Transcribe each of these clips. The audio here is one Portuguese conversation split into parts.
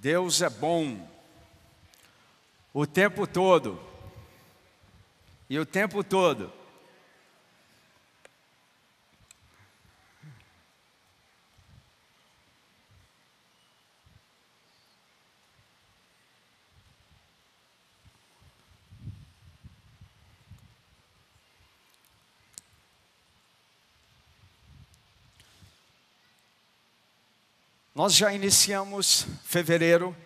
Deus é bom o tempo todo. E o tempo todo. Nós já iniciamos fevereiro,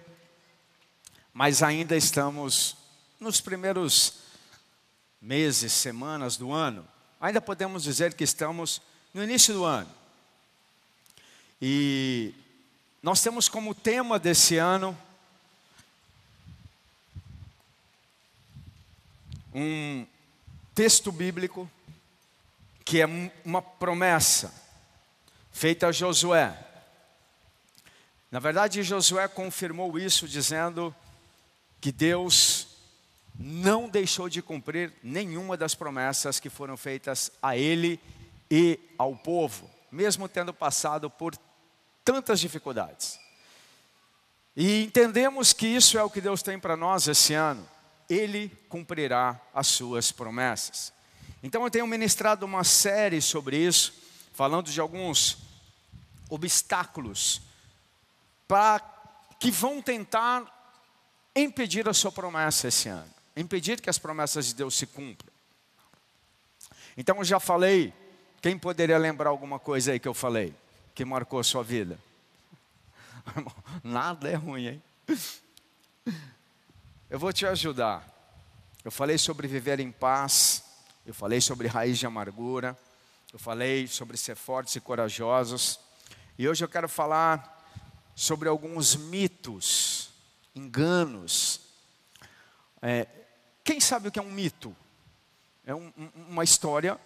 mas ainda estamos nos primeiros meses, semanas do ano. Ainda podemos dizer que estamos no início do ano. E nós temos como tema desse ano um texto bíblico que é uma promessa feita a Josué. Na verdade, Josué confirmou isso dizendo que Deus não deixou de cumprir nenhuma das promessas que foram feitas a ele e ao povo, mesmo tendo passado por tantas dificuldades. E entendemos que isso é o que Deus tem para nós esse ano. Ele cumprirá as suas promessas. Então eu tenho ministrado uma série sobre isso, falando de alguns obstáculos para que vão tentar impedir a sua promessa esse ano, impedir que as promessas de Deus se cumpram. Então eu já falei, quem poderia lembrar alguma coisa aí que eu falei, que marcou a sua vida? Nada é ruim, hein? Eu vou te ajudar. Eu falei sobre viver em paz, eu falei sobre raiz de amargura, eu falei sobre ser fortes e corajosos, e hoje eu quero falar sobre alguns mitos, enganos. É, quem sabe o que é um mito? É um, uma história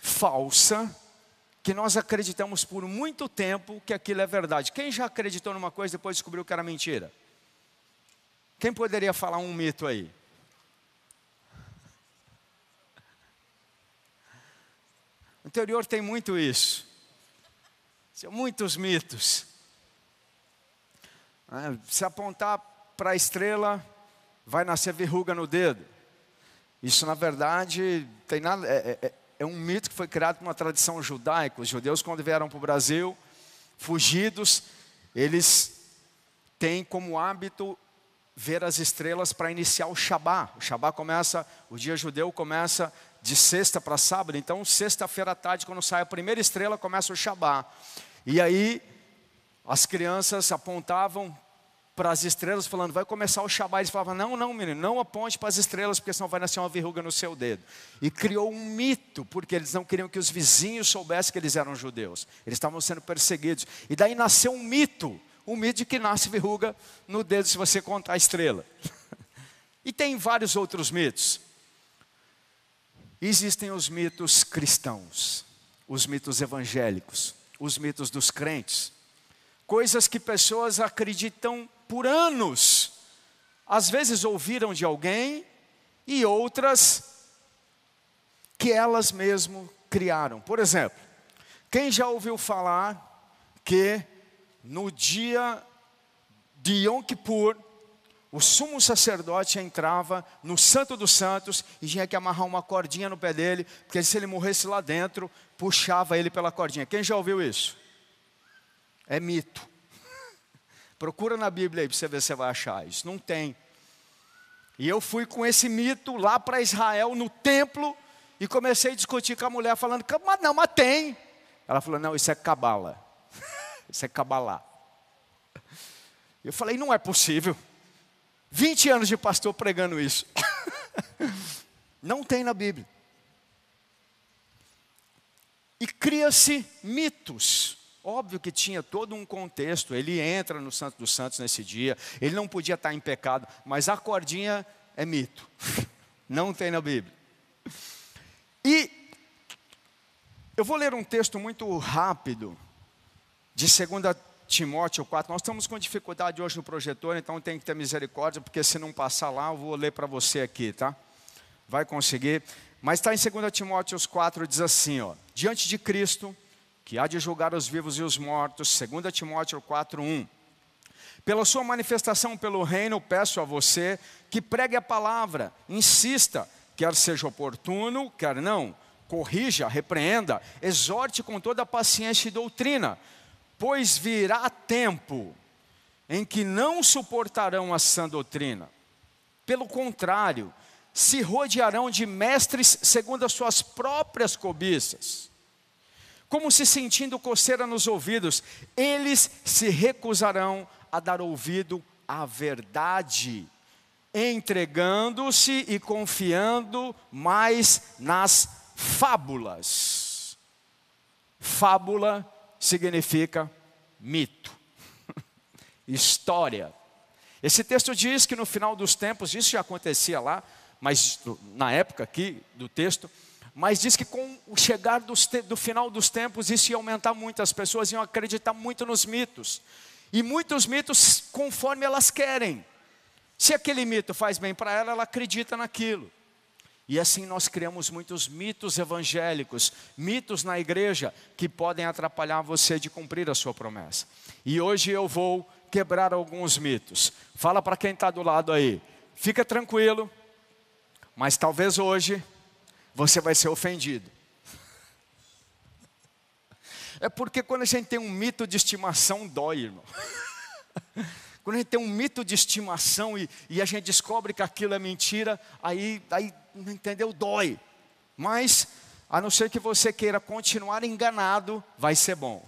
falsa que nós acreditamos por muito tempo que aquilo é verdade. Quem já acreditou numa coisa e depois descobriu que era mentira? Quem poderia falar um mito aí? No interior tem muito isso. Muitos mitos. Né? Se apontar para a estrela, vai nascer verruga no dedo. Isso, na verdade, tem nada, é, é, é, é um mito que foi criado por uma tradição judaica. Os judeus, quando vieram para o Brasil, fugidos, eles têm como hábito ver as estrelas para iniciar o Shabá. O Shabá começa, o dia judeu começa de sexta para sábado, então sexta-feira à tarde, quando sai a primeira estrela, começa o Shabá. E aí as crianças apontavam para as estrelas, falando, vai começar o Shabat. Eles falavam, não, não, menino, não aponte para as estrelas, porque senão vai nascer uma verruga no seu dedo. E criou um mito, porque eles não queriam que os vizinhos soubessem que eles eram judeus. Eles estavam sendo perseguidos. E daí nasceu um mito, um mito de que nasce verruga no dedo se você contar a estrela. e tem vários outros mitos. Existem os mitos cristãos, os mitos evangélicos, os mitos dos crentes coisas que pessoas acreditam por anos. Às vezes ouviram de alguém e outras que elas mesmo criaram. Por exemplo, quem já ouviu falar que no dia de Yom Kippur, o sumo sacerdote entrava no Santo dos Santos e tinha que amarrar uma cordinha no pé dele, porque se ele morresse lá dentro, puxava ele pela cordinha. Quem já ouviu isso? É mito. Procura na Bíblia aí para você ver se você vai achar. Isso não tem. E eu fui com esse mito lá para Israel, no templo, e comecei a discutir com a mulher, falando, mas não, mas tem. Ela falou, não, isso é cabala. isso é cabalá. Eu falei, não é possível. 20 anos de pastor pregando isso. não tem na Bíblia. E cria-se mitos. Óbvio que tinha todo um contexto. Ele entra no Santo dos Santos nesse dia. Ele não podia estar em pecado, mas a cordinha é mito. Não tem na Bíblia. E eu vou ler um texto muito rápido de 2 Timóteo 4. Nós estamos com dificuldade hoje no projetor, então tem que ter misericórdia, porque se não passar lá, eu vou ler para você aqui, tá? Vai conseguir. Mas está em 2 Timóteo 4, diz assim: ó, diante de Cristo que há de julgar os vivos e os mortos, 2 Timóteo 4:1. Pela sua manifestação pelo reino, peço a você que pregue a palavra, insista, quer seja oportuno, quer não, corrija, repreenda, exorte com toda paciência e doutrina, pois virá tempo em que não suportarão a sã doutrina. Pelo contrário, se rodearão de mestres segundo as suas próprias cobiças. Como se sentindo coceira nos ouvidos, eles se recusarão a dar ouvido à verdade, entregando-se e confiando mais nas fábulas. Fábula significa mito, história. Esse texto diz que no final dos tempos, isso já acontecia lá, mas na época aqui do texto, mas diz que com o chegar do, final dos tempos, isso ia aumentar muito, as pessoas iam acreditar muito nos mitos. E muitos mitos conforme elas querem. Se aquele mito faz bem para ela, ela acredita naquilo. E assim nós criamos muitos mitos evangélicos, mitos na igreja, que podem atrapalhar você de cumprir a sua promessa. E hoje eu vou quebrar alguns mitos. Fala para quem está do lado aí, fica tranquilo, mas talvez hoje você vai ser ofendido. É porque quando a gente tem um mito de estimação, dói, irmão. Quando a gente tem um mito de estimação e, e a gente descobre que aquilo é mentira, aí, aí, entendeu? Dói. Mas, a não ser que você queira continuar enganado, vai ser bom.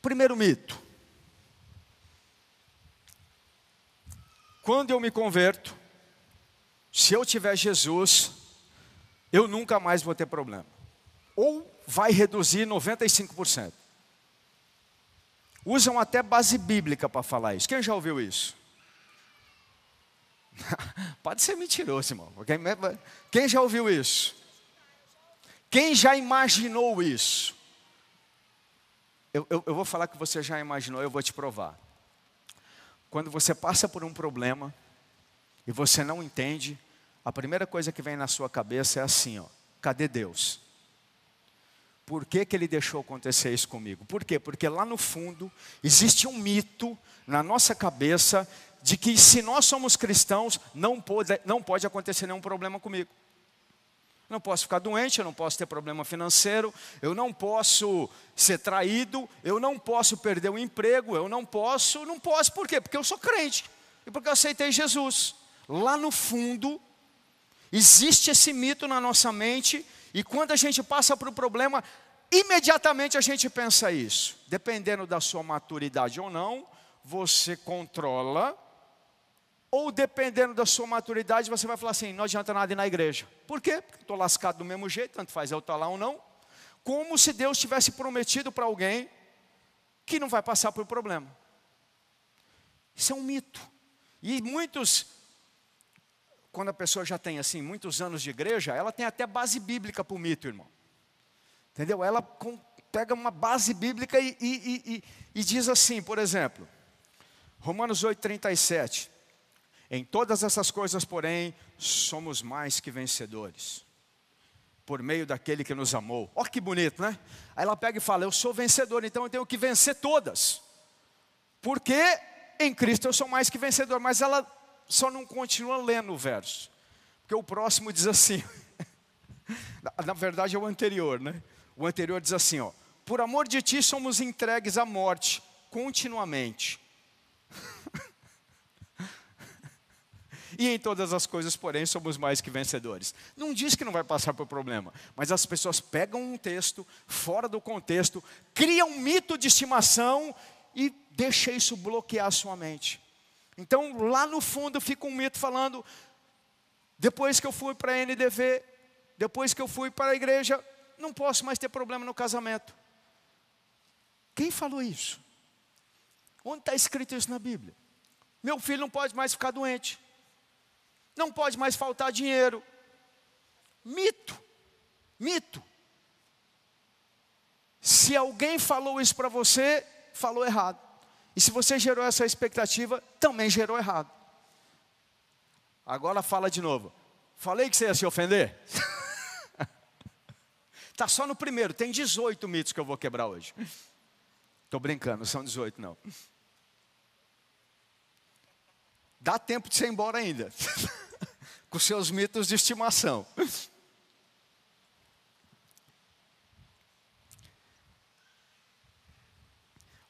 Primeiro mito. Quando eu me converto, se eu tiver Jesus, eu nunca mais vou ter problema ou vai reduzir 95%. Usam até base bíblica para falar isso. Quem já ouviu isso? Pode ser mentiroso, irmão. Quem já ouviu isso? Quem já imaginou isso? Eu, eu, eu, vou falar que você já imaginou, eu vou te provar. Quando você passa por um problema e você não entende, a primeira coisa que vem na sua cabeça é assim: ó, cadê Deus? Por que, que ele deixou acontecer isso comigo? Por quê? Porque lá no fundo existe um mito na nossa cabeça de que se nós somos cristãos, não pode, não pode acontecer nenhum problema comigo. Eu não posso ficar doente, eu não posso ter problema financeiro, eu não posso ser traído, eu não posso perder o emprego, eu não posso, não posso, por quê? Porque eu sou crente e porque eu aceitei Jesus. Lá no fundo, existe esse mito na nossa mente e quando a gente passa por um problema, imediatamente a gente pensa isso. Dependendo da sua maturidade ou não, você controla. Ou dependendo da sua maturidade, você vai falar assim: não adianta nada ir na igreja. Por quê? Porque estou lascado do mesmo jeito, tanto faz eu estar lá ou não. Como se Deus tivesse prometido para alguém que não vai passar por problema. Isso é um mito. E muitos quando a pessoa já tem assim muitos anos de igreja, ela tem até base bíblica para o mito, irmão. Entendeu? Ela com, pega uma base bíblica e, e, e, e diz assim, por exemplo, Romanos 8,37. Em todas essas coisas, porém, somos mais que vencedores. Por meio daquele que nos amou. Olha que bonito, né? Aí ela pega e fala: Eu sou vencedor, então eu tenho que vencer todas. Porque em Cristo eu sou mais que vencedor. Mas ela só não continua lendo o verso. Porque o próximo diz assim. na verdade é o anterior, né? O anterior diz assim, ó: Por amor de ti somos entregues à morte continuamente. E em todas as coisas, porém, somos mais que vencedores. Não diz que não vai passar por problema, mas as pessoas pegam um texto fora do contexto, criam um mito de estimação e deixa isso bloquear a sua mente. Então, lá no fundo fica um mito falando: depois que eu fui para a NDV, depois que eu fui para a igreja, não posso mais ter problema no casamento. Quem falou isso? Onde está escrito isso na Bíblia? Meu filho não pode mais ficar doente, não pode mais faltar dinheiro. Mito, mito. Se alguém falou isso para você, falou errado. E se você gerou essa expectativa, também gerou errado. Agora fala de novo. Falei que você ia se ofender? Está só no primeiro, tem 18 mitos que eu vou quebrar hoje. Estou brincando, são 18 não. Dá tempo de ir embora ainda. Com seus mitos de estimação.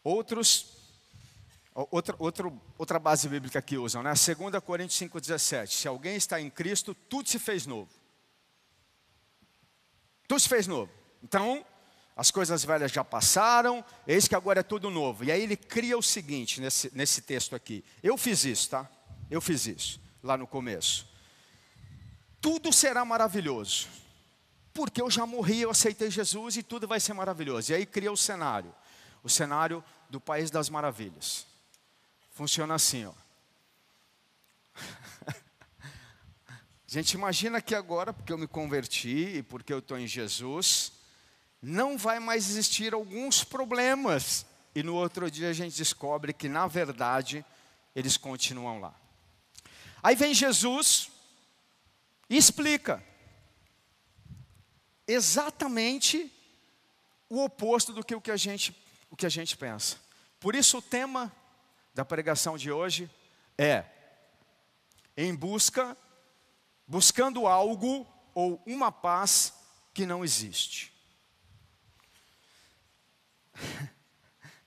Outros, outra, outra, outra base bíblica que usam, né? 2 Coríntios 5,17. Se alguém está em Cristo, tudo se fez novo. Tudo se fez novo. Então, as coisas velhas já passaram, eis que agora é tudo novo. E aí ele cria o seguinte nesse, nesse texto aqui. Eu fiz isso, tá? Eu fiz isso lá no começo. Tudo será maravilhoso. Porque eu já morri, eu aceitei Jesus e tudo vai ser maravilhoso. E aí cria o cenário. O cenário do País das Maravilhas. Funciona assim, ó. Gente, imagina que agora, porque eu me converti e porque eu estou em Jesus, não vai mais existir alguns problemas. E no outro dia a gente descobre que, na verdade, eles continuam lá. Aí vem Jesus e explica exatamente o oposto do que o que a gente, o que a gente pensa. Por isso o tema da pregação de hoje é em busca buscando algo ou uma paz que não existe.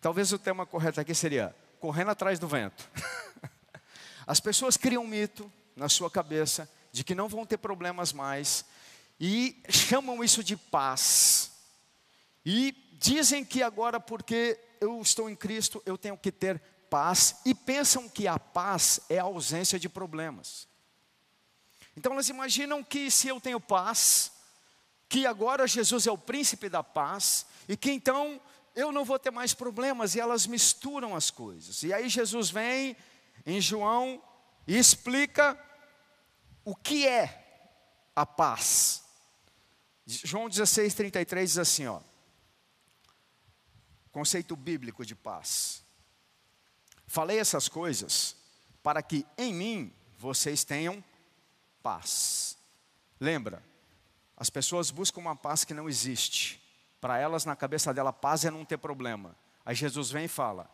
Talvez o tema correto aqui seria correndo atrás do vento. As pessoas criam um mito na sua cabeça de que não vão ter problemas mais e chamam isso de paz. E dizem que agora, porque eu estou em Cristo, eu tenho que ter paz e pensam que a paz é a ausência de problemas. Então elas imaginam que se eu tenho paz, que agora Jesus é o príncipe da paz e que então eu não vou ter mais problemas e elas misturam as coisas. E aí Jesus vem em João e explica o que é a paz. João 16, 33 diz assim, ó. Conceito bíblico de paz. Falei essas coisas para que em mim vocês tenham paz. Lembra, as pessoas buscam uma paz que não existe. Para elas, na cabeça dela, paz é não ter problema. Aí Jesus vem e fala: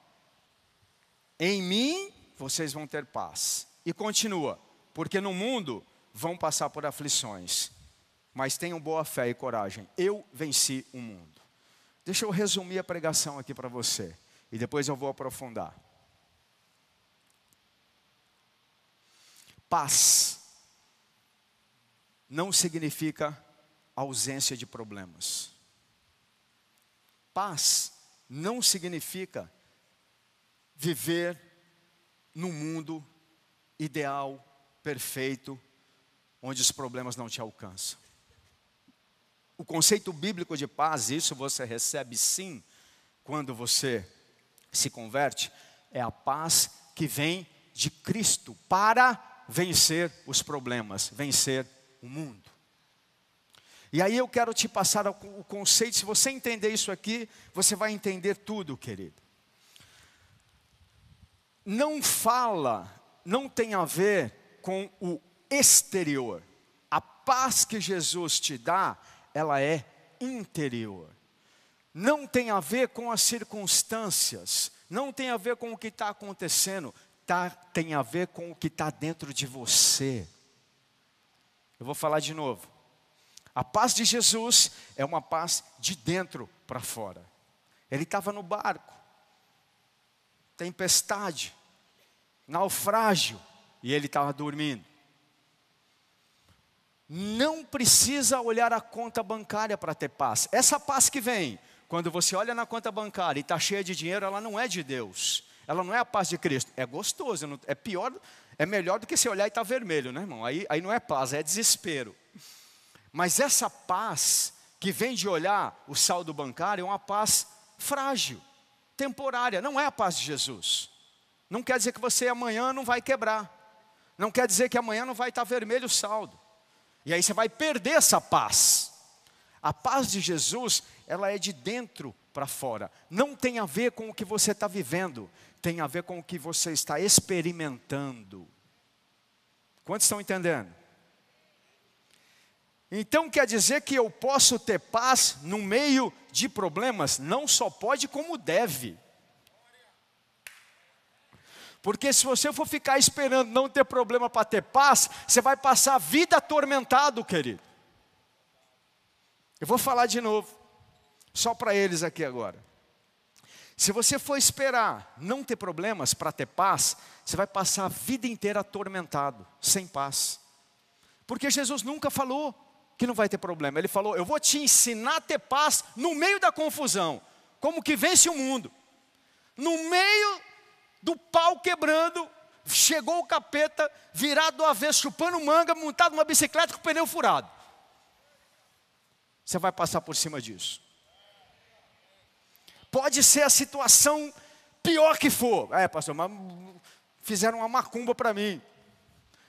Em mim vocês vão ter paz. E continua: Porque no mundo vão passar por aflições, mas tenham boa fé e coragem. Eu venci o mundo. Deixa eu resumir a pregação aqui para você, e depois eu vou aprofundar. Paz não significa ausência de problemas. Paz não significa viver num mundo ideal, perfeito, onde os problemas não te alcançam. O conceito bíblico de paz, isso você recebe sim, quando você se converte, é a paz que vem de Cristo para vencer os problemas, vencer o mundo. E aí eu quero te passar o conceito, se você entender isso aqui, você vai entender tudo, querido. Não fala, não tem a ver com o exterior. A paz que Jesus te dá, ela é interior. Não tem a ver com as circunstâncias, não tem a ver com o que está acontecendo, tá, tem a ver com o que está dentro de você. Eu vou falar de novo. A paz de Jesus é uma paz de dentro para fora. Ele estava no barco, tempestade, naufrágio, e ele estava dormindo. Não precisa olhar a conta bancária para ter paz. Essa paz que vem, quando você olha na conta bancária e está cheia de dinheiro, ela não é de Deus. Ela não é a paz de Cristo. É gostoso, é pior, é melhor do que se olhar e estar tá vermelho, né, irmão? Aí, aí não é paz, é desespero. Mas essa paz que vem de olhar o saldo bancário é uma paz frágil, temporária, não é a paz de Jesus. Não quer dizer que você amanhã não vai quebrar. Não quer dizer que amanhã não vai estar vermelho o saldo. E aí você vai perder essa paz. A paz de Jesus, ela é de dentro para fora. Não tem a ver com o que você está vivendo, tem a ver com o que você está experimentando. Quantos estão entendendo? Então quer dizer que eu posso ter paz no meio de problemas? Não só pode, como deve. Porque se você for ficar esperando não ter problema para ter paz, você vai passar a vida atormentado, querido. Eu vou falar de novo, só para eles aqui agora. Se você for esperar não ter problemas para ter paz, você vai passar a vida inteira atormentado, sem paz. Porque Jesus nunca falou que não vai ter problema. Ele falou: Eu vou te ensinar a ter paz no meio da confusão, como que vence o mundo. No meio do pau quebrando, chegou o capeta, virado do avesso, chupando manga, montado numa bicicleta com o pneu furado. Você vai passar por cima disso. Pode ser a situação pior que for. É, pastor, mas fizeram uma macumba para mim.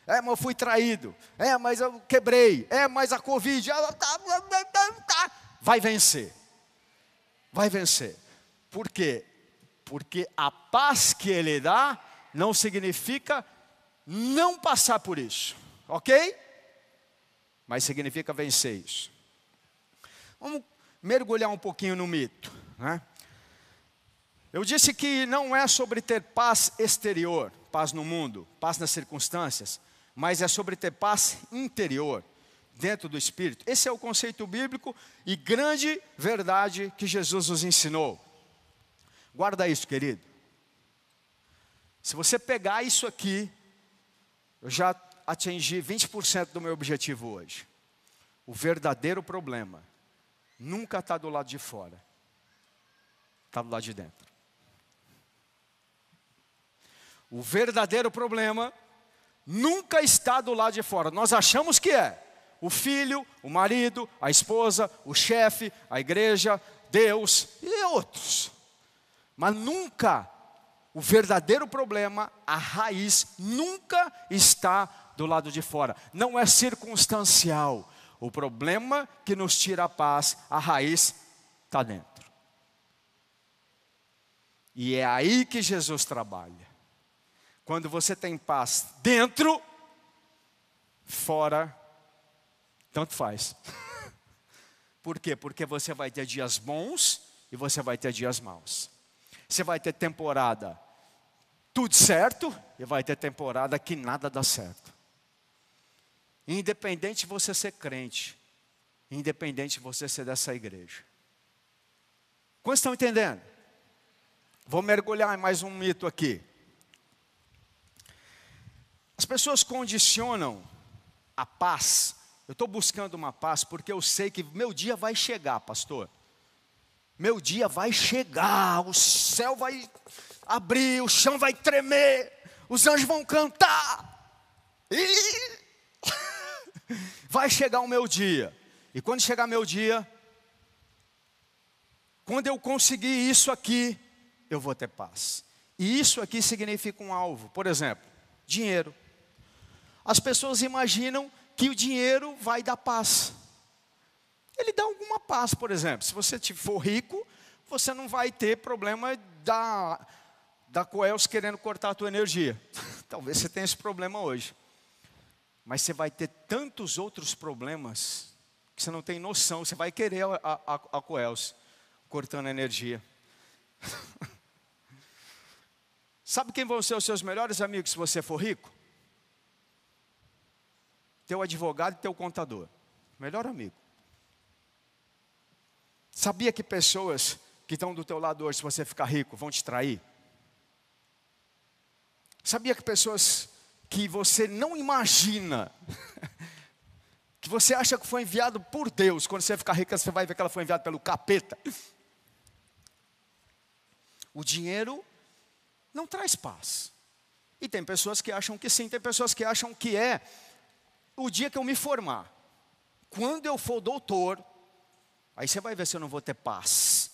É, mas eu fui traído. É, mas eu quebrei. É, mas a Covid. Vai vencer. Vai vencer. Por quê? Porque a paz que ele dá não significa não passar por isso. Ok? Mas significa vencer isso. Vamos mergulhar um pouquinho no mito. Né? Eu disse que não é sobre ter paz exterior, paz no mundo, paz nas circunstâncias, mas é sobre ter paz interior, dentro do espírito. Esse é o conceito bíblico e grande verdade que Jesus nos ensinou. Guarda isso, querido. Se você pegar isso aqui, eu já atingi 20% do meu objetivo hoje. O verdadeiro problema nunca está do lado de fora, está do lado de dentro. O verdadeiro problema nunca está do lado de fora. Nós achamos que é o filho, o marido, a esposa, o chefe, a igreja, Deus e outros. Mas nunca o verdadeiro problema, a raiz, nunca está do lado de fora. Não é circunstancial. O problema que nos tira a paz, a raiz está dentro. E é aí que Jesus trabalha. Quando você tem paz dentro, fora, tanto faz. Por quê? Porque você vai ter dias bons e você vai ter dias maus. Você vai ter temporada tudo certo e vai ter temporada que nada dá certo. Independente de você ser crente, independente de você ser dessa igreja. Quantos estão entendendo? Vou mergulhar em mais um mito aqui. As pessoas condicionam a paz. Eu estou buscando uma paz porque eu sei que meu dia vai chegar, pastor. Meu dia vai chegar, o céu vai abrir, o chão vai tremer, os anjos vão cantar. E vai chegar o meu dia. E quando chegar meu dia, quando eu conseguir isso aqui, eu vou ter paz. E isso aqui significa um alvo. Por exemplo, dinheiro as pessoas imaginam que o dinheiro vai dar paz. Ele dá alguma paz, por exemplo. Se você for rico, você não vai ter problema da, da Coels querendo cortar a tua energia. Talvez você tenha esse problema hoje. Mas você vai ter tantos outros problemas que você não tem noção. Você vai querer a, a, a cortando a energia. Sabe quem vão ser os seus melhores amigos se você for rico? teu advogado e teu contador. Melhor amigo. Sabia que pessoas que estão do teu lado hoje, se você ficar rico, vão te trair? Sabia que pessoas que você não imagina, que você acha que foi enviado por Deus, quando você ficar rico, você vai ver que ela foi enviada pelo capeta. O dinheiro não traz paz. E tem pessoas que acham que sim, tem pessoas que acham que é o dia que eu me formar, quando eu for doutor, aí você vai ver se eu não vou ter paz.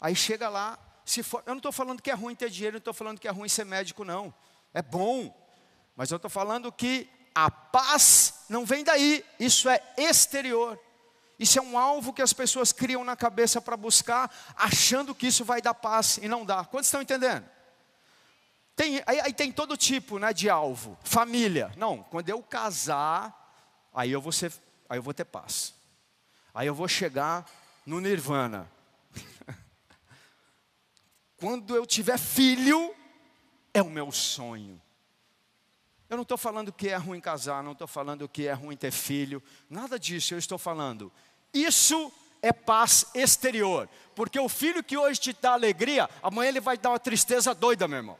Aí chega lá, se for, eu não estou falando que é ruim ter dinheiro, não estou falando que é ruim ser médico, não. É bom. Mas eu estou falando que a paz não vem daí, isso é exterior. Isso é um alvo que as pessoas criam na cabeça para buscar, achando que isso vai dar paz e não dá. Quantos estão entendendo? Tem, aí, aí, tem todo tipo né, de alvo. Família. Não, quando eu casar, aí eu vou ser, aí eu vou ter paz. Aí eu vou chegar no nirvana. Quando eu tiver filho, é o meu sonho. Eu não estou falando que é ruim casar, não estou falando que é ruim ter filho, nada disso, eu estou falando. Isso é paz exterior, porque o filho que hoje te dá alegria, amanhã ele vai dar uma tristeza doida, meu irmão.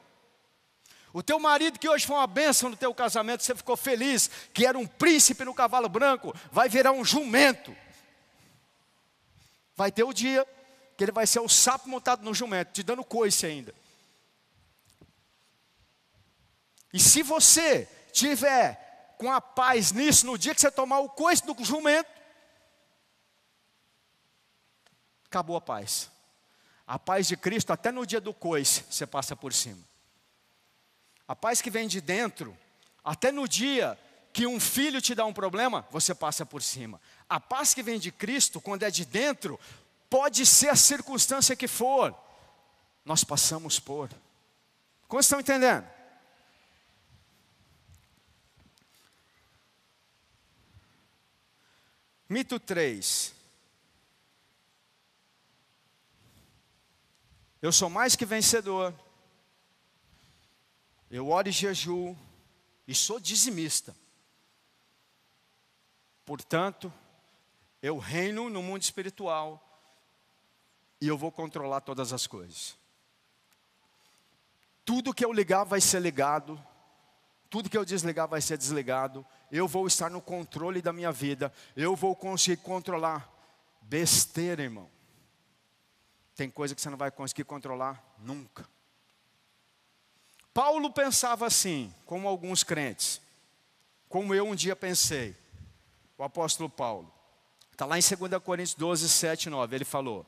O teu marido que hoje foi uma bênção no teu casamento, você ficou feliz, que era um príncipe no cavalo branco, vai virar um jumento. Vai ter o dia que ele vai ser o sapo montado no jumento, te dando coice ainda. E se você tiver com a paz nisso, no dia que você tomar o coice do jumento, acabou a paz. A paz de Cristo, até no dia do coice, você passa por cima. A paz que vem de dentro, até no dia que um filho te dá um problema, você passa por cima. A paz que vem de Cristo, quando é de dentro, pode ser a circunstância que for, nós passamos por. Como estão entendendo? Mito 3. Eu sou mais que vencedor. Eu oro e jejuo e sou dizimista. Portanto, eu reino no mundo espiritual e eu vou controlar todas as coisas. Tudo que eu ligar vai ser ligado, tudo que eu desligar vai ser desligado. Eu vou estar no controle da minha vida, eu vou conseguir controlar. Besteira, irmão. Tem coisa que você não vai conseguir controlar nunca. Paulo pensava assim, como alguns crentes, como eu um dia pensei, o apóstolo Paulo. Está lá em 2 Coríntios 12, 7, 9. Ele falou: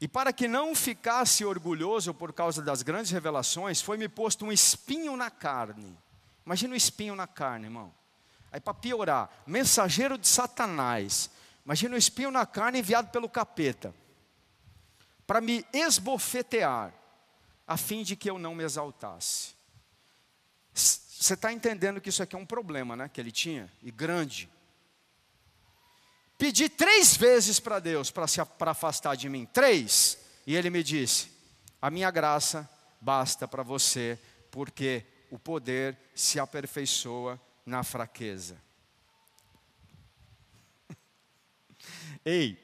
e para que não ficasse orgulhoso por causa das grandes revelações, foi-me posto um espinho na carne. Imagina um espinho na carne, irmão. Aí para piorar, mensageiro de Satanás. Imagina um espinho na carne enviado pelo capeta. Para me esbofetear, a fim de que eu não me exaltasse. Você está entendendo que isso aqui é um problema, né? Que ele tinha, e grande. Pedi três vezes para Deus para se para afastar de mim. Três. E ele me disse: A minha graça basta para você, porque o poder se aperfeiçoa na fraqueza. Ei,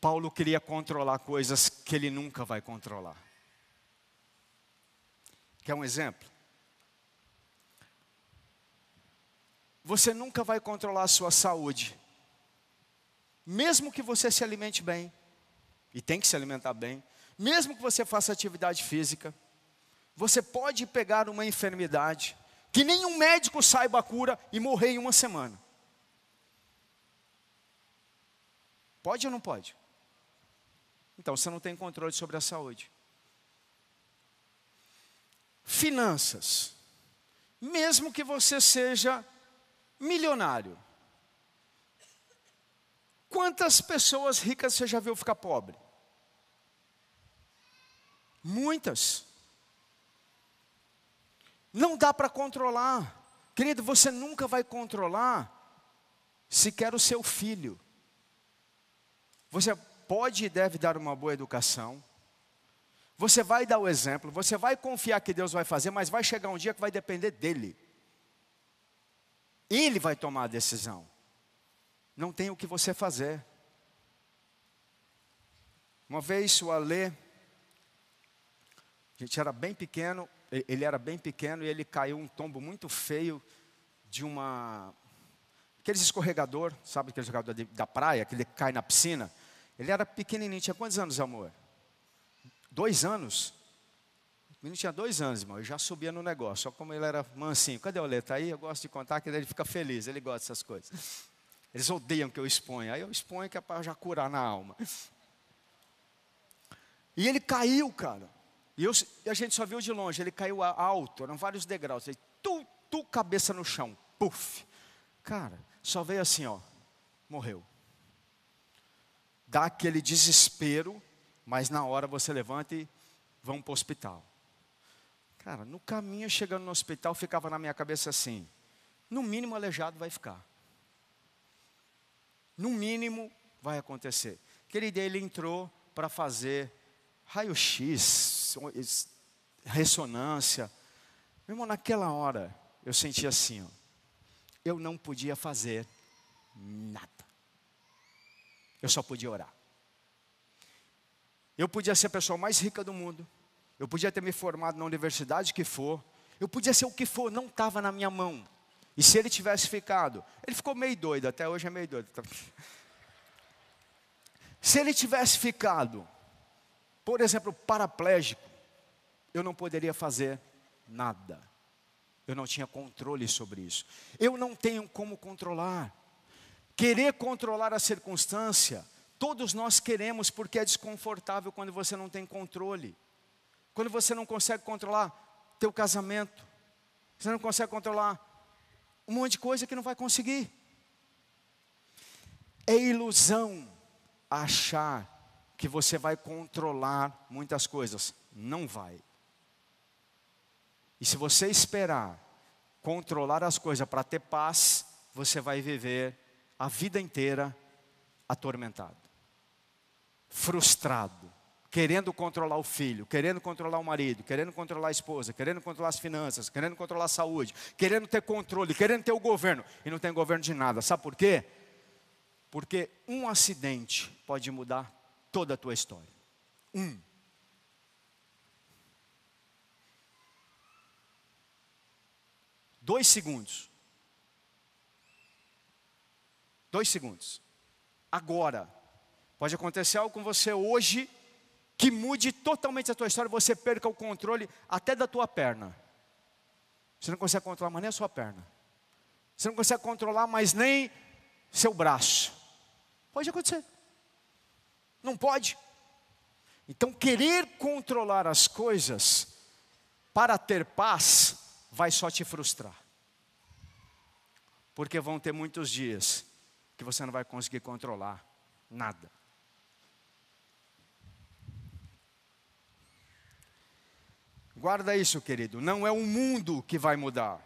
Paulo queria controlar coisas que ele nunca vai controlar. Quer um exemplo? Você nunca vai controlar a sua saúde mesmo que você se alimente bem, e tem que se alimentar bem, mesmo que você faça atividade física, você pode pegar uma enfermidade que nenhum médico saiba a cura e morrer em uma semana. Pode ou não pode? Então você não tem controle sobre a saúde. Finanças. Mesmo que você seja milionário, Quantas pessoas ricas você já viu ficar pobre? Muitas. Não dá para controlar. Querido, você nunca vai controlar sequer o seu filho. Você pode e deve dar uma boa educação. Você vai dar o exemplo, você vai confiar que Deus vai fazer, mas vai chegar um dia que vai depender dele. Ele vai tomar a decisão não tem o que você fazer. Uma vez o Alê, a gente era bem pequeno, ele era bem pequeno e ele caiu um tombo muito feio de uma. Aqueles escorregador, sabe aquele escorregador da praia, que ele cai na piscina? Ele era pequenininho, tinha quantos anos, amor? Dois anos. O menino tinha dois anos, irmão, e já subia no negócio, só como ele era mansinho. Cadê o Alê? Está aí? Eu gosto de contar que ele fica feliz, ele gosta dessas coisas. Eles odeiam que eu exponha. Aí eu exponho que é para já curar na alma. E ele caiu, cara. E, eu, e, a gente só viu de longe. Ele caiu alto, eram vários degraus. Ele, tu, tu, cabeça no chão. Puf. Cara, só veio assim, ó. Morreu. Dá aquele desespero, mas na hora você levanta e vão para o hospital. Cara, no caminho, chegando no hospital, ficava na minha cabeça assim: no mínimo aleijado vai ficar. No mínimo, vai acontecer. Dia ele entrou para fazer raio-x, ressonância. Meu irmão, naquela hora, eu senti assim, ó, eu não podia fazer nada. Eu só podia orar. Eu podia ser a pessoa mais rica do mundo. Eu podia ter me formado na universidade que for. Eu podia ser o que for, não estava na minha mão. E se ele tivesse ficado, ele ficou meio doido, até hoje é meio doido. Se ele tivesse ficado, por exemplo, paraplégico, eu não poderia fazer nada. Eu não tinha controle sobre isso. Eu não tenho como controlar. Querer controlar a circunstância, todos nós queremos porque é desconfortável quando você não tem controle. Quando você não consegue controlar teu casamento, você não consegue controlar um monte de coisa que não vai conseguir. É ilusão achar que você vai controlar muitas coisas. Não vai. E se você esperar controlar as coisas para ter paz, você vai viver a vida inteira atormentado, frustrado, querendo controlar o filho, querendo controlar o marido, querendo controlar a esposa, querendo controlar as finanças, querendo controlar a saúde, querendo ter controle, querendo ter o governo, e não tem governo de nada. Sabe por quê? Porque um acidente pode mudar toda a tua história. Um. Dois segundos. Dois segundos. Agora. Pode acontecer algo com você hoje que mude totalmente a tua história, você perca o controle até da tua perna. Você não consegue controlar mais nem a sua perna. Você não consegue controlar mais nem seu braço. Pode acontecer. Não pode. Então, querer controlar as coisas para ter paz vai só te frustrar. Porque vão ter muitos dias que você não vai conseguir controlar nada. Guarda isso, querido. Não é o mundo que vai mudar.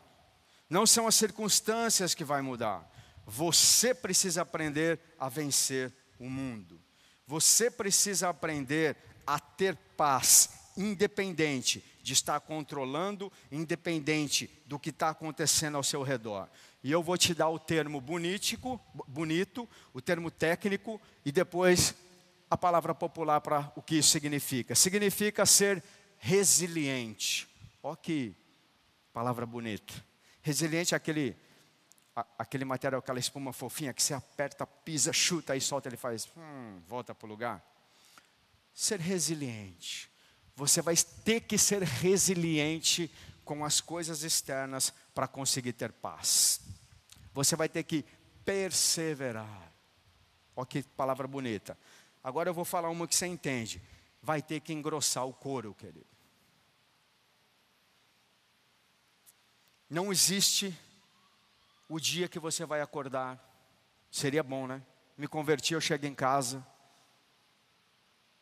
Não são as circunstâncias que vai mudar. Você precisa aprender a vencer o mundo. Você precisa aprender a ter paz, independente de estar controlando, independente do que está acontecendo ao seu redor. E eu vou te dar o termo bonitico, bonito, o termo técnico e depois a palavra popular para o que isso significa. Significa ser resiliente. Olha que palavra bonita. Resiliente é aquele aquele material, aquela espuma fofinha que você aperta, pisa, chuta e solta, ele faz, hum, volta para o lugar. Ser resiliente. Você vai ter que ser resiliente com as coisas externas para conseguir ter paz. Você vai ter que perseverar. Olha que palavra bonita. Agora eu vou falar uma que você entende. Vai ter que engrossar o couro, querido. Não existe o dia que você vai acordar. Seria bom, né? Me converti, eu chego em casa,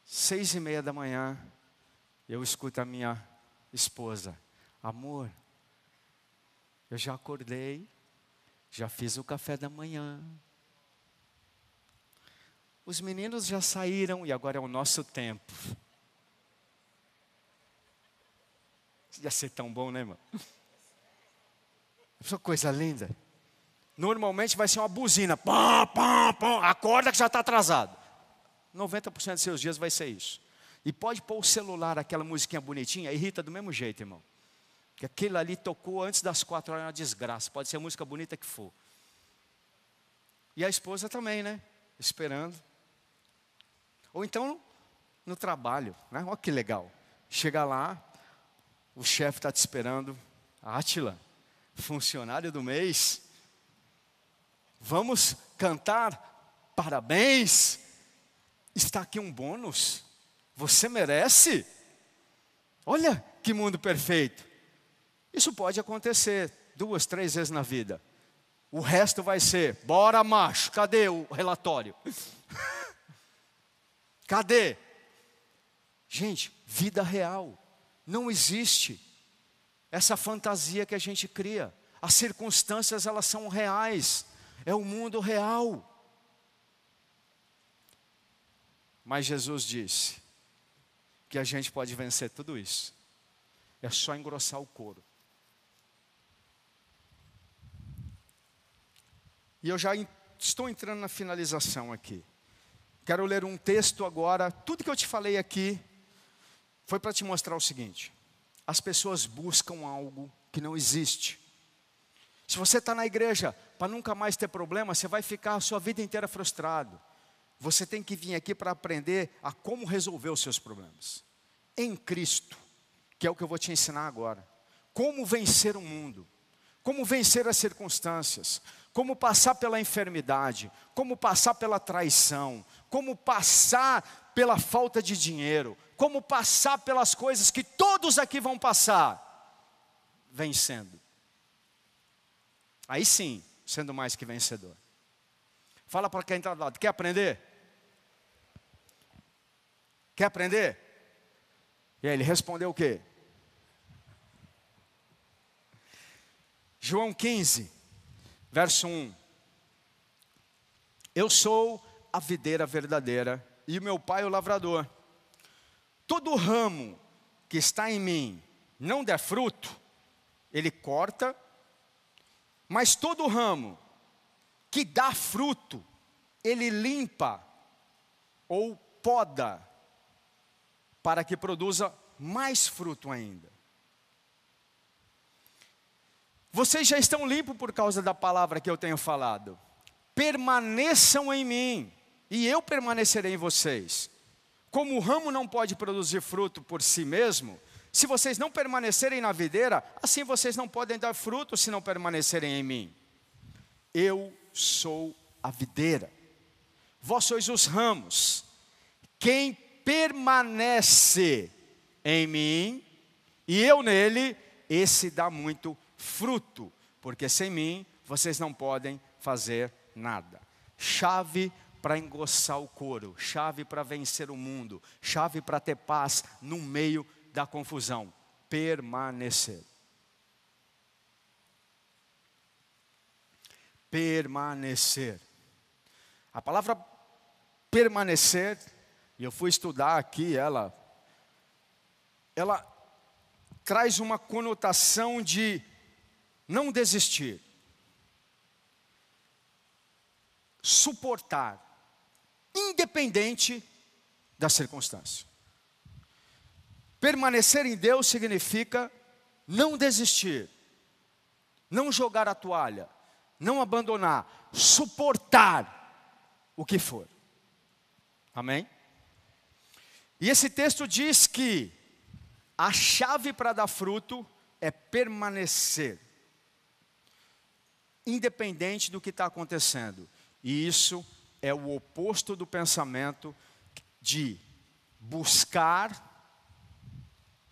seis e meia da manhã, eu escuto a minha esposa, amor, eu já acordei, já fiz o café da manhã. Os meninos já saíram e agora é o nosso tempo. Ia ser tão bom, né, irmão? Isso coisa linda. Normalmente vai ser uma buzina. Pá, pá, pá, acorda que já está atrasado. 90% dos seus dias vai ser isso. E pode pôr o celular, aquela musiquinha bonitinha, irrita do mesmo jeito, irmão. Que aquele ali tocou antes das quatro horas, é uma desgraça. Pode ser a música bonita que for. E a esposa também, né? Esperando. Ou então, no trabalho, né? Olha que legal. Chega lá, o chefe está te esperando. Átila, funcionário do mês. Vamos cantar parabéns. Está aqui um bônus. Você merece. Olha que mundo perfeito. Isso pode acontecer duas, três vezes na vida. O resto vai ser, bora macho, cadê o relatório? cadê? Gente, vida real. Não existe essa fantasia que a gente cria. As circunstâncias, elas são reais é o mundo real. Mas Jesus disse que a gente pode vencer tudo isso. É só engrossar o couro. E eu já estou entrando na finalização aqui. Quero ler um texto agora. Tudo que eu te falei aqui foi para te mostrar o seguinte: as pessoas buscam algo que não existe. Se você está na igreja para nunca mais ter problema, você vai ficar a sua vida inteira frustrado. Você tem que vir aqui para aprender a como resolver os seus problemas. Em Cristo, que é o que eu vou te ensinar agora. Como vencer o mundo, como vencer as circunstâncias, como passar pela enfermidade, como passar pela traição, como passar pela falta de dinheiro, como passar pelas coisas que todos aqui vão passar, vencendo. Aí sim, sendo mais que vencedor. Fala para quem está do lado, quer aprender? Quer aprender? E aí ele respondeu o quê? João 15, verso 1. Eu sou a videira verdadeira e meu pai o lavrador. Todo ramo que está em mim não der fruto, ele corta, mas todo ramo que dá fruto, ele limpa ou poda para que produza mais fruto ainda. Vocês já estão limpos por causa da palavra que eu tenho falado. Permaneçam em mim, e eu permanecerei em vocês. Como o ramo não pode produzir fruto por si mesmo, se vocês não permanecerem na videira, assim vocês não podem dar fruto se não permanecerem em mim. Eu sou a videira, vós sois os ramos. Quem permanece em mim e eu nele, esse dá muito fruto, porque sem mim vocês não podem fazer nada. Chave para engrossar o couro, chave para vencer o mundo, chave para ter paz no meio da confusão. Permanecer. Permanecer. A palavra permanecer, e eu fui estudar aqui ela, ela traz uma conotação de não desistir, suportar, independente da circunstância. Permanecer em Deus significa não desistir, não jogar a toalha, não abandonar, suportar o que for. Amém? E esse texto diz que a chave para dar fruto é permanecer independente do que está acontecendo. E isso é o oposto do pensamento de buscar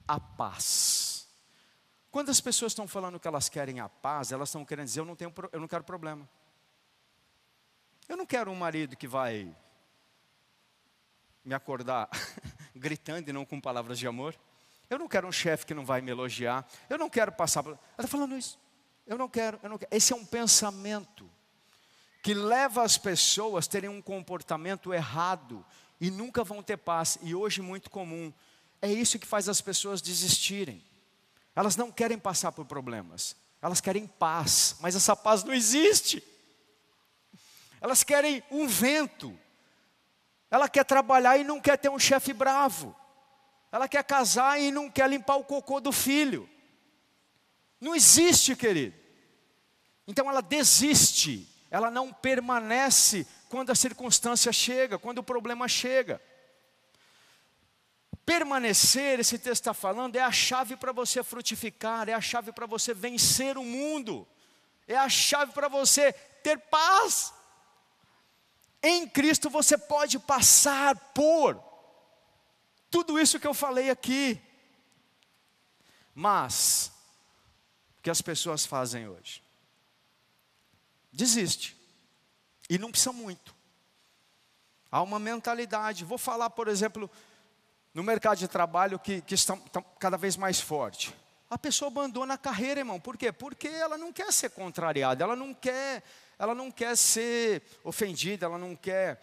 a paz. Quando as pessoas estão falando que elas querem a paz, elas estão querendo dizer: eu não, tenho, eu não quero problema. Eu não quero um marido que vai me acordar gritando e não com palavras de amor. Eu não quero um chefe que não vai me elogiar. Eu não quero passar. Ela está falando isso. Eu não quero, eu não quero. Esse é um pensamento que leva as pessoas a terem um comportamento errado e nunca vão ter paz. E hoje muito comum. É isso que faz as pessoas desistirem. Elas não querem passar por problemas. Elas querem paz, mas essa paz não existe. Elas querem um vento. Ela quer trabalhar e não quer ter um chefe bravo. Ela quer casar e não quer limpar o cocô do filho. Não existe, querido. Então ela desiste, ela não permanece quando a circunstância chega, quando o problema chega. Permanecer, esse texto está falando, é a chave para você frutificar, é a chave para você vencer o mundo, é a chave para você ter paz. Em Cristo você pode passar por tudo isso que eu falei aqui. Mas, que as pessoas fazem hoje? Desiste. E não precisa muito. Há uma mentalidade. Vou falar, por exemplo, no mercado de trabalho que, que está, está cada vez mais forte. A pessoa abandona a carreira, irmão. Por quê? Porque ela não quer ser contrariada, ela não quer, ela não quer ser ofendida, ela não quer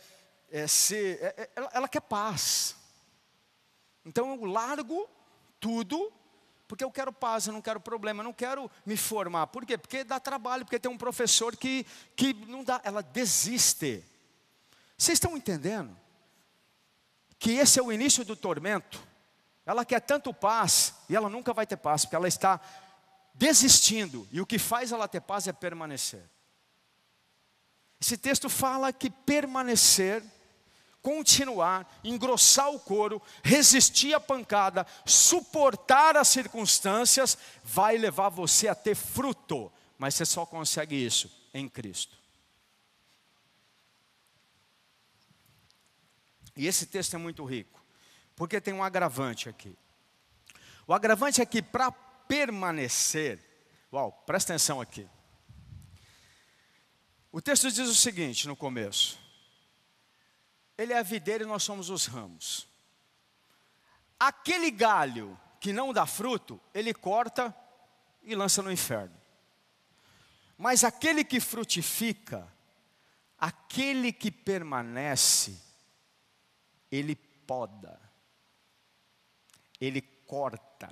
é, ser, é, é, ela, ela quer paz. Então eu largo tudo, porque eu quero paz, eu não quero problema, eu não quero me formar. Por quê? Porque dá trabalho, porque tem um professor que, que não dá, ela desiste. Vocês estão entendendo? Que esse é o início do tormento. Ela quer tanto paz e ela nunca vai ter paz, porque ela está desistindo. E o que faz ela ter paz é permanecer. Esse texto fala que permanecer, continuar, engrossar o couro, resistir à pancada, suportar as circunstâncias, vai levar você a ter fruto. Mas você só consegue isso em Cristo. E esse texto é muito rico, porque tem um agravante aqui. O agravante é que para permanecer, uau, presta atenção aqui. O texto diz o seguinte no começo: Ele é a videira e nós somos os ramos. Aquele galho que não dá fruto, ele corta e lança no inferno. Mas aquele que frutifica, aquele que permanece, ele poda, ele corta,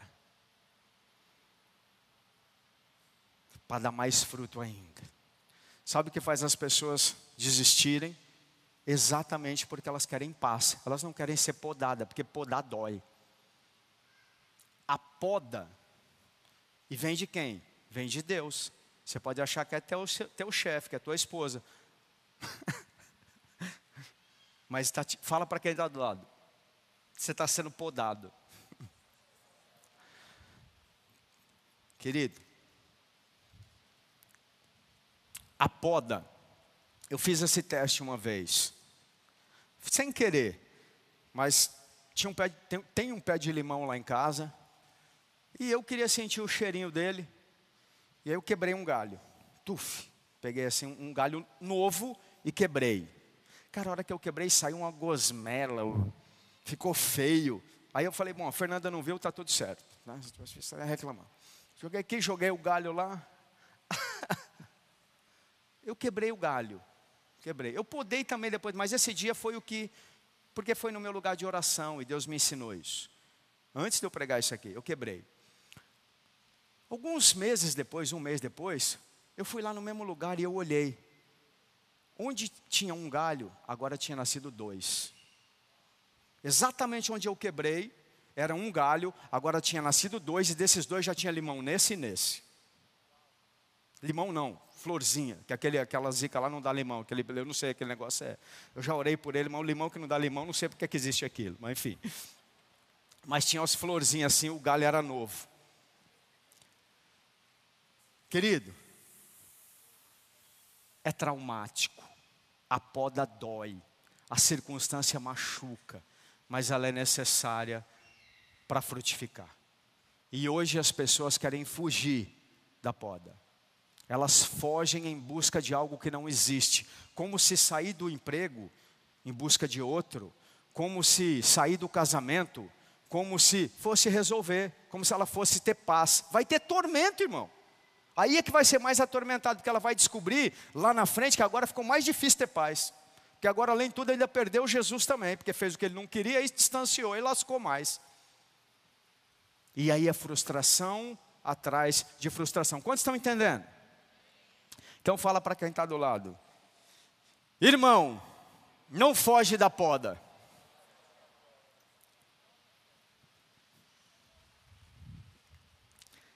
para dar mais fruto ainda. Sabe o que faz as pessoas desistirem? Exatamente porque elas querem paz, elas não querem ser podadas, porque podar dói. A poda, e vem de quem? Vem de Deus. Você pode achar que é teu, teu chefe, que é tua esposa. Mas tá, fala para quem está do lado. Você está sendo podado. Querido, a poda, eu fiz esse teste uma vez, sem querer, mas tinha um pé, tem, tem um pé de limão lá em casa, e eu queria sentir o cheirinho dele, e aí eu quebrei um galho, tuf, peguei assim um galho novo e quebrei. Cara, a hora que eu quebrei, saiu uma gosmela, ficou feio. Aí eu falei, bom, a Fernanda não viu, está tudo certo. Né? Reclamar. Joguei aqui, joguei o galho lá. eu quebrei o galho. Quebrei. Eu podei também depois, mas esse dia foi o que. Porque foi no meu lugar de oração e Deus me ensinou isso. Antes de eu pregar isso aqui, eu quebrei. Alguns meses depois, um mês depois, eu fui lá no mesmo lugar e eu olhei. Onde tinha um galho, agora tinha nascido dois. Exatamente onde eu quebrei, era um galho, agora tinha nascido dois, e desses dois já tinha limão nesse e nesse. Limão não, florzinha, que aquele, aquela zica lá não dá limão, aquele, eu não sei aquele negócio é. Eu já orei por ele, mas o limão que não dá limão, não sei porque que existe aquilo, mas enfim. Mas tinha as florzinhas assim, o galho era novo. Querido, é traumático a poda dói, a circunstância machuca, mas ela é necessária para frutificar. E hoje as pessoas querem fugir da poda. Elas fogem em busca de algo que não existe, como se sair do emprego em busca de outro, como se sair do casamento, como se fosse resolver, como se ela fosse ter paz. Vai ter tormento, irmão. Aí é que vai ser mais atormentado, porque ela vai descobrir lá na frente que agora ficou mais difícil ter paz. Que agora, além de tudo, ainda perdeu Jesus também, porque fez o que ele não queria e distanciou e lascou mais. E aí a frustração atrás de frustração. Quantos estão entendendo? Então fala para quem está do lado. Irmão, não foge da poda.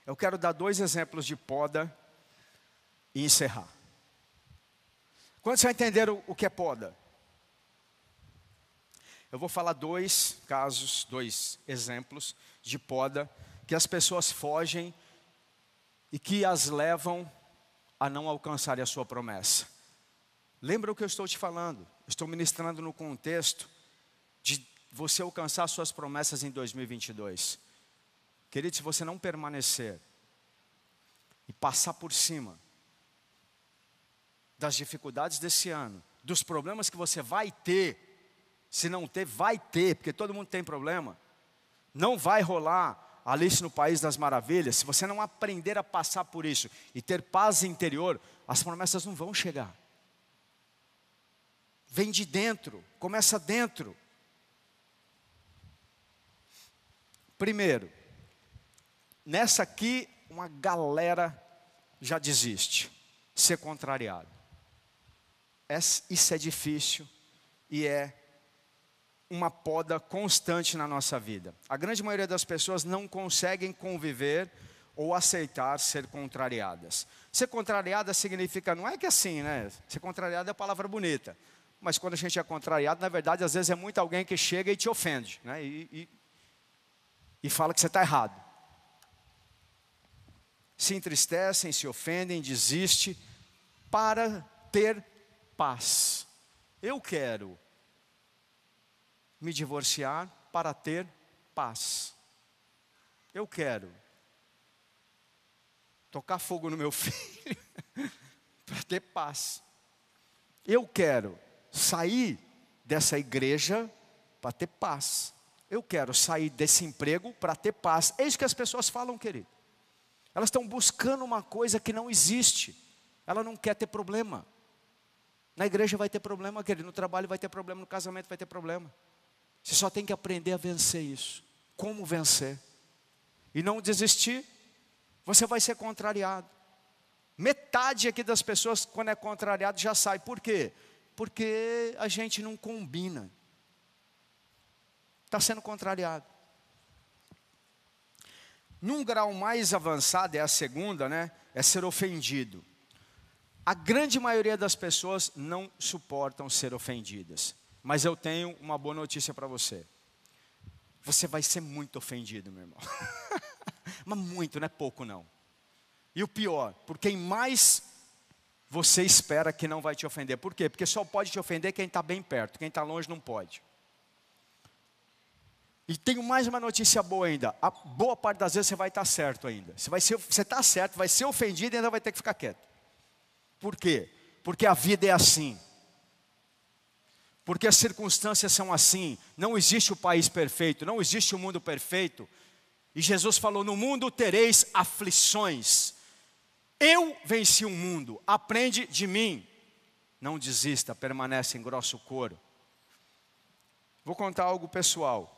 Eu quero dar dois exemplos de poda e encerrar. Quando já entenderam o que é poda? Eu vou falar dois casos, dois exemplos de poda que as pessoas fogem e que as levam a não alcançarem a sua promessa. Lembra o que eu estou te falando? Estou ministrando no contexto de você alcançar suas promessas em 2022. Querido, se você não permanecer e passar por cima das dificuldades desse ano, dos problemas que você vai ter, se não ter, vai ter, porque todo mundo tem problema, não vai rolar Alice no País das Maravilhas, se você não aprender a passar por isso e ter paz interior, as promessas não vão chegar. Vem de dentro, começa dentro. Primeiro, nessa aqui, uma galera já desiste. Ser contrariado. Isso é difícil e é uma poda constante na nossa vida. A grande maioria das pessoas não conseguem conviver ou aceitar ser contrariadas. Ser contrariada significa, não é que assim, né? Ser contrariada é palavra bonita. Mas quando a gente é contrariado, na verdade, às vezes é muito alguém que chega e te ofende, né? E, e, e fala que você está errado. Se entristecem, se ofendem, desiste para ter paz. Eu quero me divorciar para ter paz. Eu quero tocar fogo no meu filho para ter paz. Eu quero sair dessa igreja para ter paz. Eu quero sair desse emprego para ter paz. É isso que as pessoas falam, querido. Elas estão buscando uma coisa que não existe. Ela não quer ter problema. Na igreja vai ter problema, querido. No trabalho vai ter problema, no casamento vai ter problema. Você só tem que aprender a vencer isso. Como vencer? E não desistir, você vai ser contrariado. Metade aqui das pessoas, quando é contrariado, já sai. Por quê? Porque a gente não combina. Está sendo contrariado. Num grau mais avançado, é a segunda, né? É ser ofendido. A grande maioria das pessoas não suportam ser ofendidas. Mas eu tenho uma boa notícia para você. Você vai ser muito ofendido, meu irmão. Mas muito, não é pouco não. E o pior, por quem mais você espera que não vai te ofender. Por quê? Porque só pode te ofender quem está bem perto, quem está longe não pode. E tenho mais uma notícia boa ainda. A boa parte das vezes você vai estar certo ainda. Você vai ser, você está certo, vai ser ofendido e ainda vai ter que ficar quieto. Por quê? Porque a vida é assim porque as circunstâncias são assim. Não existe o país perfeito, não existe o mundo perfeito. E Jesus falou: No mundo tereis aflições. Eu venci o mundo, aprende de mim. Não desista, permanece em grosso coro. Vou contar algo pessoal.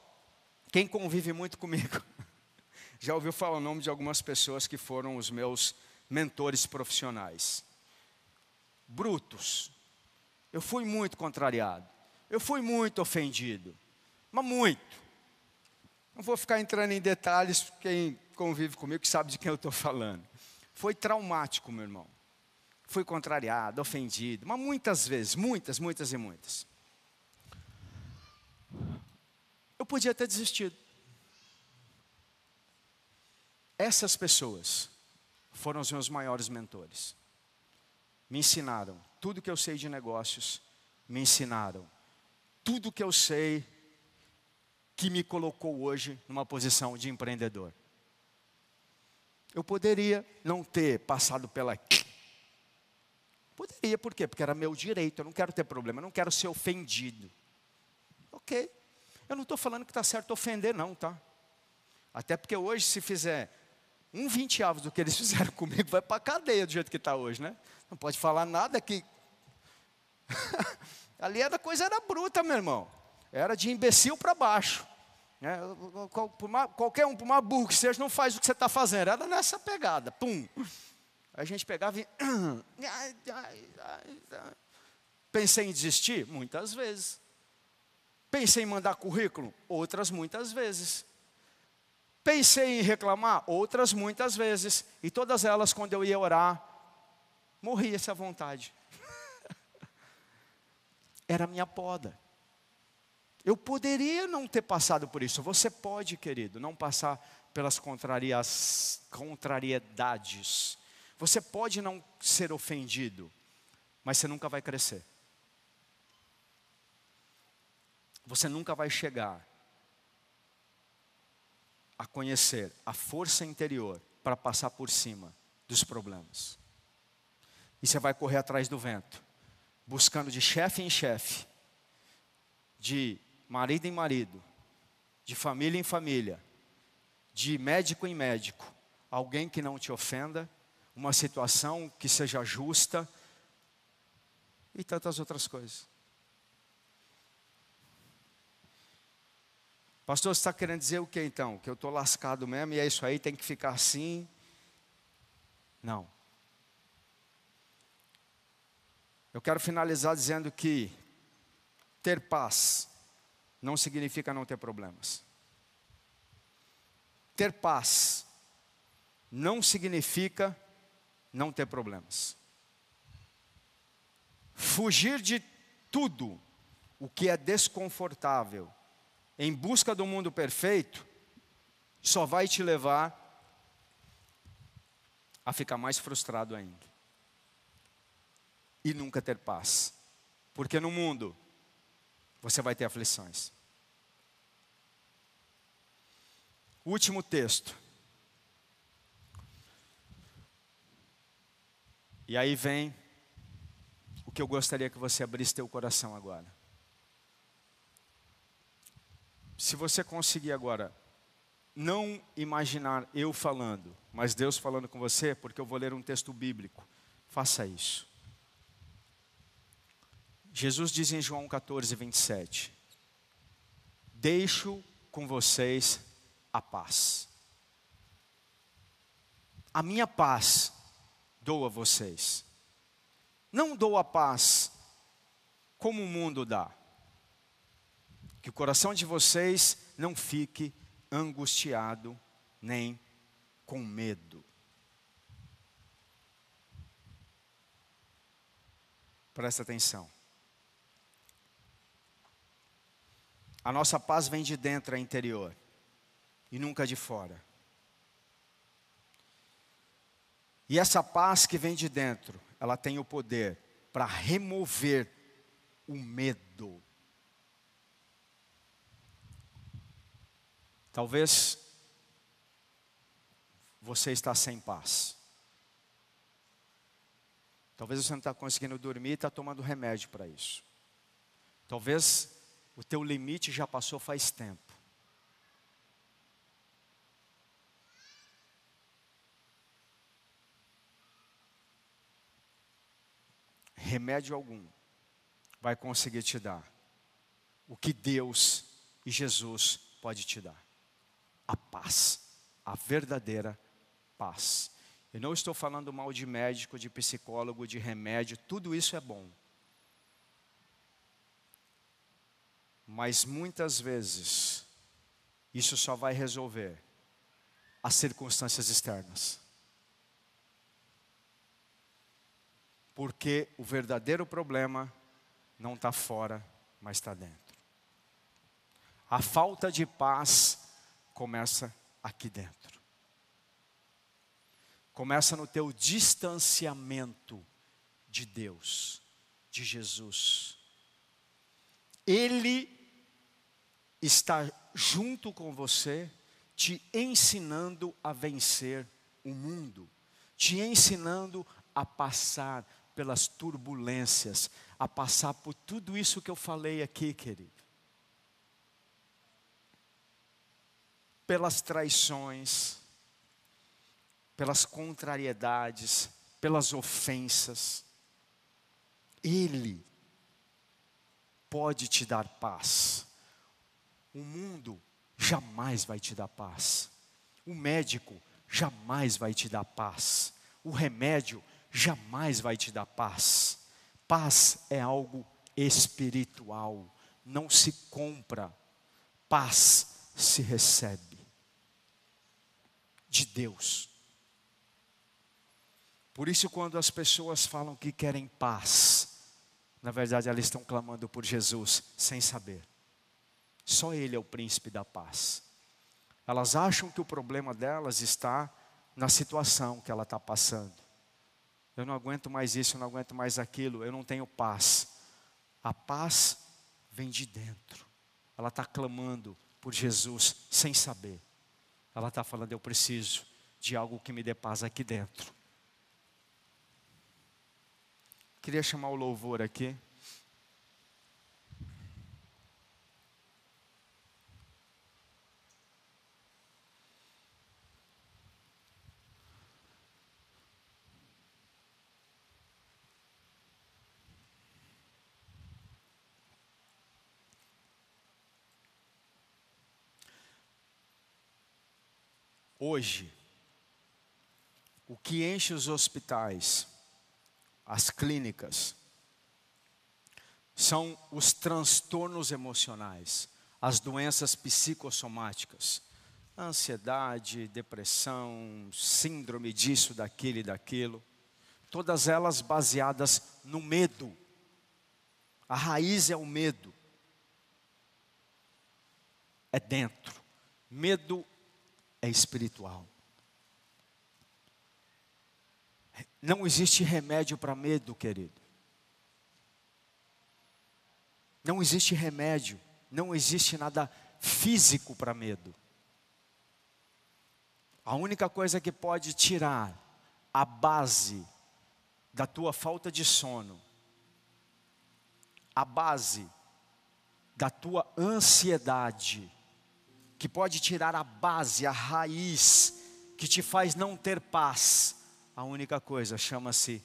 Quem convive muito comigo já ouviu falar o nome de algumas pessoas que foram os meus mentores profissionais. Brutos. Eu fui muito contrariado. Eu fui muito ofendido, mas muito. Não vou ficar entrando em detalhes, quem convive comigo que sabe de quem eu estou falando. Foi traumático, meu irmão. Fui contrariado, ofendido, mas muitas vezes, muitas, muitas e muitas. Eu podia ter desistido. Essas pessoas foram os meus maiores mentores. Me ensinaram tudo que eu sei de negócios, me ensinaram tudo que eu sei que me colocou hoje numa posição de empreendedor. Eu poderia não ter passado pela. Poderia, por quê? Porque era meu direito, eu não quero ter problema, eu não quero ser ofendido. Ok. Eu não estou falando que está certo ofender, não, tá? Até porque hoje, se fizer um vinteavos do que eles fizeram comigo, vai para a cadeia do jeito que está hoje, né? Não pode falar nada que. Ali era coisa era bruta, meu irmão. Era de imbecil para baixo. É, qualquer um, por mais burro que seja, não faz o que você está fazendo. Era nessa pegada. Pum. A gente pegava e. Pensei em desistir? Muitas vezes. Pensei em mandar currículo? Outras muitas vezes. Pensei em reclamar? Outras muitas vezes. E todas elas, quando eu ia orar, morria essa vontade era a minha poda. Eu poderia não ter passado por isso. Você pode, querido, não passar pelas contrariedades. Você pode não ser ofendido, mas você nunca vai crescer. Você nunca vai chegar a conhecer a força interior para passar por cima dos problemas. E você vai correr atrás do vento buscando de chefe em chefe, de marido em marido, de família em família, de médico em médico, alguém que não te ofenda, uma situação que seja justa e tantas outras coisas. Pastor, você está querendo dizer o que então? Que eu estou lascado mesmo e é isso aí, tem que ficar assim? Não. Eu quero finalizar dizendo que ter paz não significa não ter problemas. Ter paz não significa não ter problemas. Fugir de tudo o que é desconfortável em busca do mundo perfeito só vai te levar a ficar mais frustrado ainda e nunca ter paz, porque no mundo você vai ter aflições. Último texto. E aí vem o que eu gostaria que você abrisse teu coração agora. Se você conseguir agora não imaginar eu falando, mas Deus falando com você, porque eu vou ler um texto bíblico, faça isso. Jesus diz em João 14, 27: Deixo com vocês a paz. A minha paz dou a vocês. Não dou a paz como o mundo dá. Que o coração de vocês não fique angustiado nem com medo. Presta atenção. A nossa paz vem de dentro, é interior, e nunca de fora. E essa paz que vem de dentro, ela tem o poder para remover o medo. Talvez você está sem paz. Talvez você não está conseguindo dormir e está tomando remédio para isso. Talvez o teu limite já passou faz tempo. Remédio algum vai conseguir te dar o que Deus e Jesus pode te dar. A paz, a verdadeira paz. Eu não estou falando mal de médico, de psicólogo, de remédio, tudo isso é bom. Mas muitas vezes, isso só vai resolver as circunstâncias externas. Porque o verdadeiro problema não está fora, mas está dentro. A falta de paz começa aqui dentro. Começa no teu distanciamento de Deus, de Jesus. Ele está junto com você, te ensinando a vencer o mundo, te ensinando a passar pelas turbulências, a passar por tudo isso que eu falei aqui, querido. Pelas traições, pelas contrariedades, pelas ofensas. Ele pode te dar paz. O mundo jamais vai te dar paz. O médico jamais vai te dar paz. O remédio jamais vai te dar paz. Paz é algo espiritual, não se compra. Paz se recebe de Deus. Por isso, quando as pessoas falam que querem paz, na verdade elas estão clamando por Jesus sem saber. Só Ele é o príncipe da paz. Elas acham que o problema delas está na situação que ela está passando. Eu não aguento mais isso, eu não aguento mais aquilo, eu não tenho paz. A paz vem de dentro. Ela está clamando por Jesus sem saber. Ela está falando, eu preciso de algo que me dê paz aqui dentro. Queria chamar o louvor aqui. Hoje, o que enche os hospitais, as clínicas, são os transtornos emocionais, as doenças psicossomáticas, ansiedade, depressão, síndrome disso, daquele daquilo, todas elas baseadas no medo. A raiz é o medo. É dentro. Medo é espiritual. Não existe remédio para medo, querido. Não existe remédio, não existe nada físico para medo. A única coisa que pode tirar a base da tua falta de sono, a base da tua ansiedade, que pode tirar a base, a raiz, que te faz não ter paz, a única coisa chama-se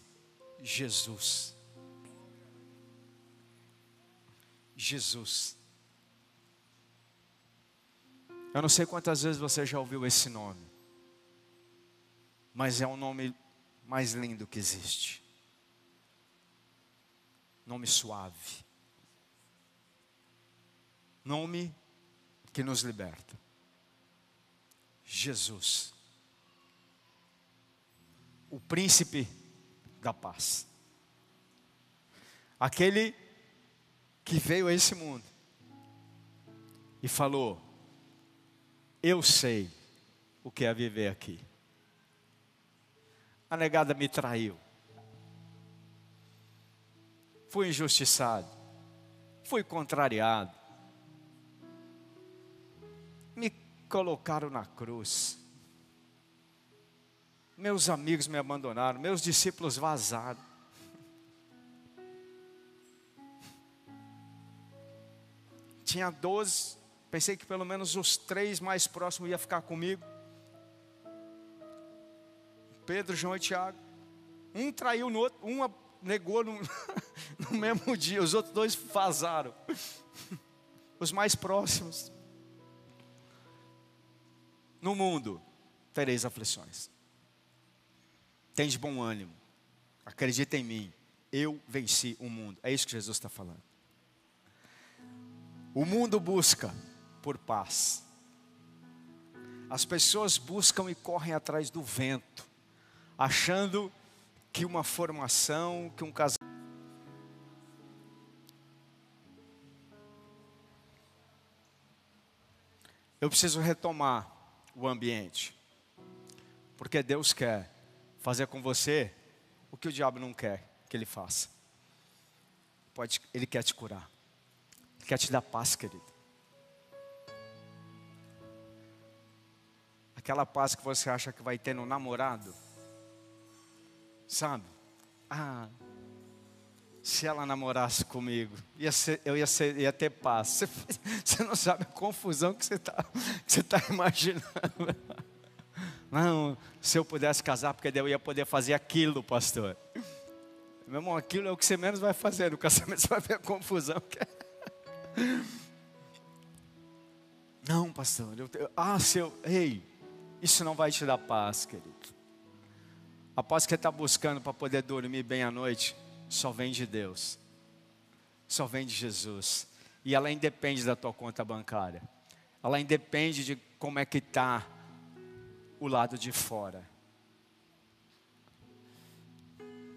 Jesus. Jesus. Eu não sei quantas vezes você já ouviu esse nome, mas é o nome mais lindo que existe. Nome suave. Nome que nos liberta. Jesus. O príncipe da paz. Aquele que veio a esse mundo e falou: Eu sei o que é viver aqui. A negada me traiu. Fui injustiçado. Fui contrariado. Colocaram na cruz. Meus amigos me abandonaram. Meus discípulos vazaram. tinha doze, pensei que pelo menos os três mais próximos ia ficar comigo. Pedro, João e Tiago. Um traiu no outro, um negou no, no mesmo dia, os outros dois vazaram. Os mais próximos. No mundo tereis aflições. Tens bom ânimo. Acredita em mim. Eu venci o mundo. É isso que Jesus está falando. O mundo busca por paz. As pessoas buscam e correm atrás do vento, achando que uma formação, que um casamento. Eu preciso retomar o ambiente, porque Deus quer fazer com você o que o diabo não quer que ele faça. Pode, ele quer te curar quer te dar paz, querido. Aquela paz que você acha que vai ter no namorado. Sabe? Ah, se ela namorasse comigo, ia ser, eu ia, ser, ia ter paz. Você, você não sabe a confusão que você está tá imaginando. Não, se eu pudesse casar, porque eu ia poder fazer aquilo, pastor. Meu irmão, aquilo é o que você menos vai fazer no casamento, você vai ver a confusão que é. Não, pastor. Eu, eu, ah, seu. Ei, isso não vai te dar paz, querido. A paz que você está buscando para poder dormir bem à noite só vem de Deus, só vem de Jesus. E ela independe da tua conta bancária, ela independe de como é que está o lado de fora.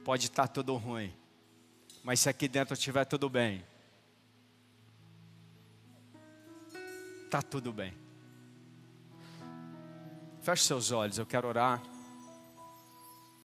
Pode estar tá tudo ruim, mas se aqui dentro estiver tudo bem, está tudo bem. Feche seus olhos, eu quero orar.